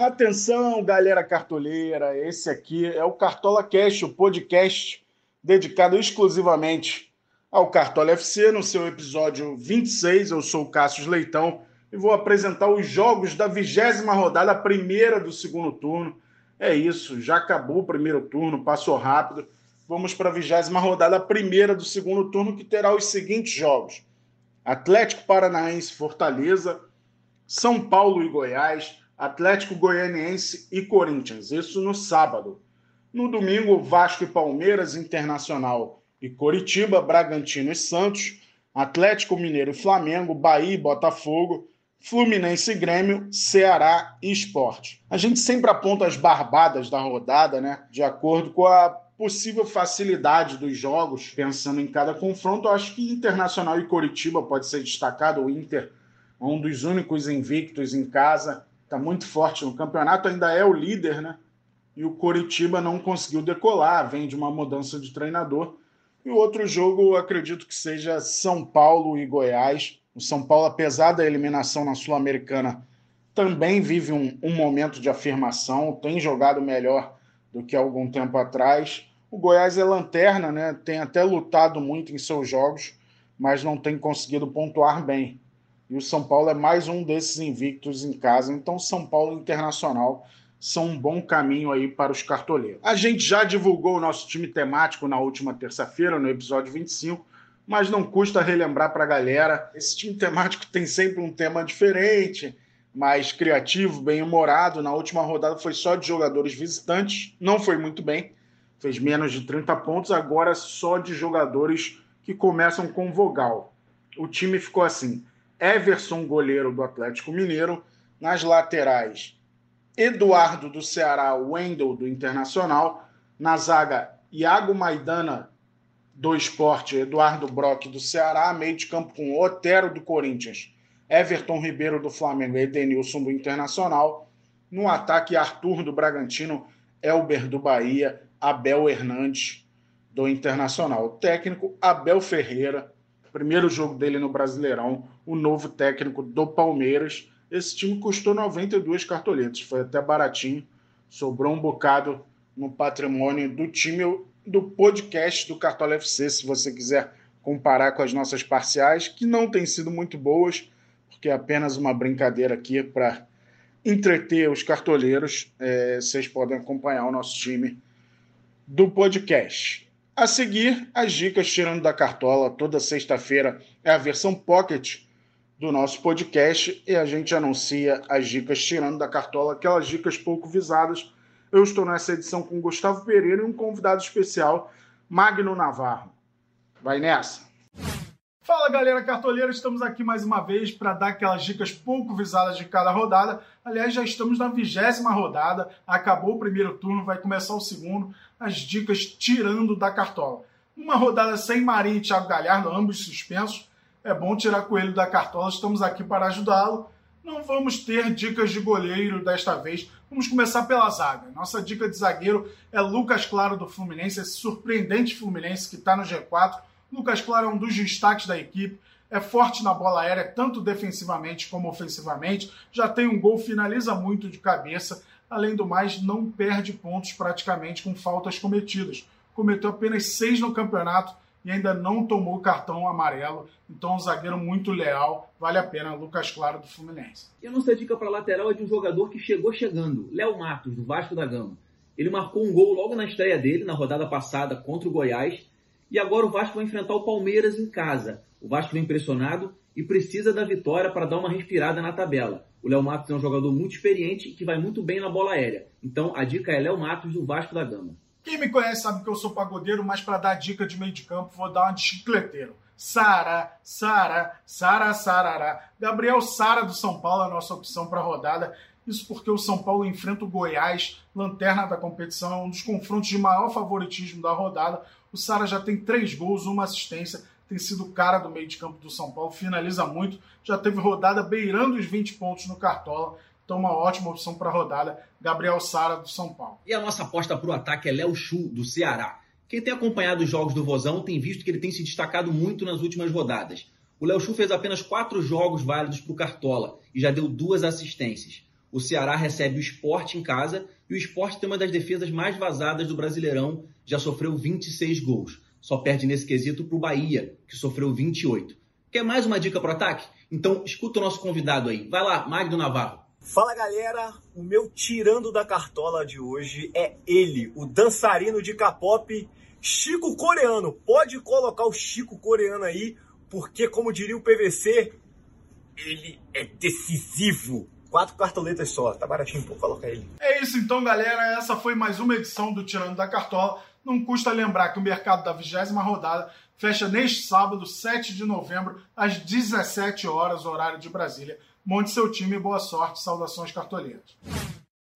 Atenção, galera cartoleira, esse aqui é o Cartola Cast, o podcast dedicado exclusivamente ao Cartola FC, no seu episódio 26. Eu sou o Cássio Leitão e vou apresentar os jogos da vigésima rodada, a primeira do segundo turno. É isso, já acabou o primeiro turno, passou rápido. Vamos para a vigésima rodada, a primeira do segundo turno, que terá os seguintes jogos: Atlético Paranaense Fortaleza, São Paulo e Goiás. Atlético Goianiense e Corinthians, isso no sábado. No domingo, Vasco e Palmeiras, Internacional e Coritiba, Bragantino e Santos, Atlético Mineiro e Flamengo, Bahia e Botafogo, Fluminense e Grêmio, Ceará e Esporte. A gente sempre aponta as barbadas da rodada, né? De acordo com a possível facilidade dos jogos, pensando em cada confronto. Eu acho que Internacional e Coritiba pode ser destacado. O Inter um dos únicos invictos em casa está muito forte no campeonato, ainda é o líder, né? E o Coritiba não conseguiu decolar, vem de uma mudança de treinador. E o outro jogo, acredito que seja São Paulo e Goiás. O São Paulo, apesar da eliminação na Sul-Americana, também vive um, um, momento de afirmação, tem jogado melhor do que algum tempo atrás. O Goiás é lanterna, né? Tem até lutado muito em seus jogos, mas não tem conseguido pontuar bem. E o São Paulo é mais um desses invictos em casa. Então, São Paulo Internacional são um bom caminho aí para os cartoleiros. A gente já divulgou o nosso time temático na última terça-feira, no episódio 25, mas não custa relembrar para a galera. Esse time temático tem sempre um tema diferente, mais criativo, bem humorado. Na última rodada foi só de jogadores visitantes, não foi muito bem, fez menos de 30 pontos. Agora só de jogadores que começam com vogal. O time ficou assim: Everson, goleiro do Atlético Mineiro. Nas laterais, Eduardo do Ceará, Wendel do Internacional. Na zaga, Iago Maidana do Esporte, Eduardo Brock do Ceará. Meio de campo com Otero do Corinthians, Everton Ribeiro do Flamengo e Edenilson do Internacional. No ataque, Arthur do Bragantino, Elber do Bahia, Abel Hernandes do Internacional. O técnico, Abel Ferreira primeiro jogo dele no Brasileirão, o novo técnico do Palmeiras. Esse time custou 92 cartoletas, foi até baratinho, sobrou um bocado no patrimônio do time do podcast do Cartola FC, se você quiser comparar com as nossas parciais, que não têm sido muito boas, porque é apenas uma brincadeira aqui para entreter os cartoleiros. É, vocês podem acompanhar o nosso time do podcast. A seguir, as dicas tirando da cartola. Toda sexta-feira é a versão pocket do nosso podcast e a gente anuncia as dicas tirando da cartola, aquelas dicas pouco visadas. Eu estou nessa edição com Gustavo Pereira e um convidado especial, Magno Navarro. Vai nessa! Fala galera cartoleira, estamos aqui mais uma vez para dar aquelas dicas pouco visadas de cada rodada. Aliás, já estamos na vigésima rodada, acabou o primeiro turno, vai começar o segundo. As dicas tirando da cartola. Uma rodada sem Marinho e Thiago Galhardo, ambos suspensos. É bom tirar coelho da cartola, estamos aqui para ajudá-lo. Não vamos ter dicas de goleiro desta vez. Vamos começar pela zaga. Nossa dica de zagueiro é Lucas Claro do Fluminense, esse surpreendente Fluminense que está no G4 Lucas Claro é um dos destaques da equipe, é forte na bola aérea, tanto defensivamente como ofensivamente, já tem um gol, finaliza muito de cabeça, além do mais, não perde pontos praticamente com faltas cometidas. Cometeu apenas seis no campeonato e ainda não tomou cartão amarelo. Então, um zagueiro muito leal, vale a pena, Lucas Claro do Fluminense. E a nossa dica para lateral é de um jogador que chegou chegando, Léo Matos, do Vasco da Gama. Ele marcou um gol logo na estreia dele, na rodada passada contra o Goiás, e agora o Vasco vai enfrentar o Palmeiras em casa. O Vasco vem pressionado e precisa da vitória para dar uma respirada na tabela. O Léo Matos é um jogador muito experiente e que vai muito bem na bola aérea. Então a dica é Léo Matos do Vasco da Gama. Quem me conhece sabe que eu sou pagodeiro, mas para dar dica de meio de campo vou dar uma de chicleteiro. Sara, Sara, Sara, Sarará. Gabriel Sara do São Paulo é a nossa opção para a rodada. Isso porque o São Paulo enfrenta o Goiás, lanterna da competição, é um dos confrontos de maior favoritismo da rodada. O Sara já tem três gols, uma assistência, tem sido cara do meio de campo do São Paulo, finaliza muito, já teve rodada beirando os 20 pontos no Cartola. Então, uma ótima opção para a rodada, Gabriel Sara do São Paulo. E a nossa aposta para o ataque é Léo Chu, do Ceará. Quem tem acompanhado os jogos do Vozão tem visto que ele tem se destacado muito nas últimas rodadas. O Léo Chu fez apenas quatro jogos válidos para o Cartola e já deu duas assistências. O Ceará recebe o esporte em casa e o esporte tem uma das defesas mais vazadas do Brasileirão, já sofreu 26 gols. Só perde nesse quesito para o Bahia, que sofreu 28. Quer mais uma dica para ataque? Então escuta o nosso convidado aí. Vai lá, Magno Navarro. Fala galera, o meu tirando da cartola de hoje é ele, o dançarino de K-pop, Chico Coreano. Pode colocar o Chico Coreano aí, porque como diria o PVC, ele é decisivo. Quatro cartoletas só, tá baratinho, pô, coloca ele. É isso então, galera. Essa foi mais uma edição do Tirando da Cartola. Não custa lembrar que o mercado da vigésima rodada fecha neste sábado, 7 de novembro, às 17 horas, horário de Brasília. Monte seu time, boa sorte, saudações cartoleiras.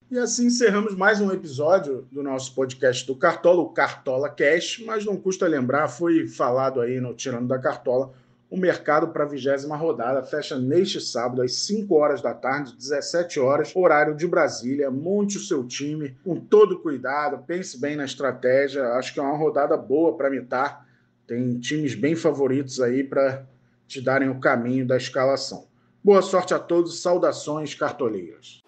E assim encerramos mais um episódio do nosso podcast do Cartola, o Cartola Cash, mas não custa lembrar, foi falado aí no Tirando da Cartola, o mercado para a vigésima rodada fecha neste sábado, às 5 horas da tarde, 17 horas, horário de Brasília. Monte o seu time com todo cuidado, pense bem na estratégia. Acho que é uma rodada boa para mitar. Tem times bem favoritos aí para te darem o caminho da escalação. Boa sorte a todos, saudações cartoleiras.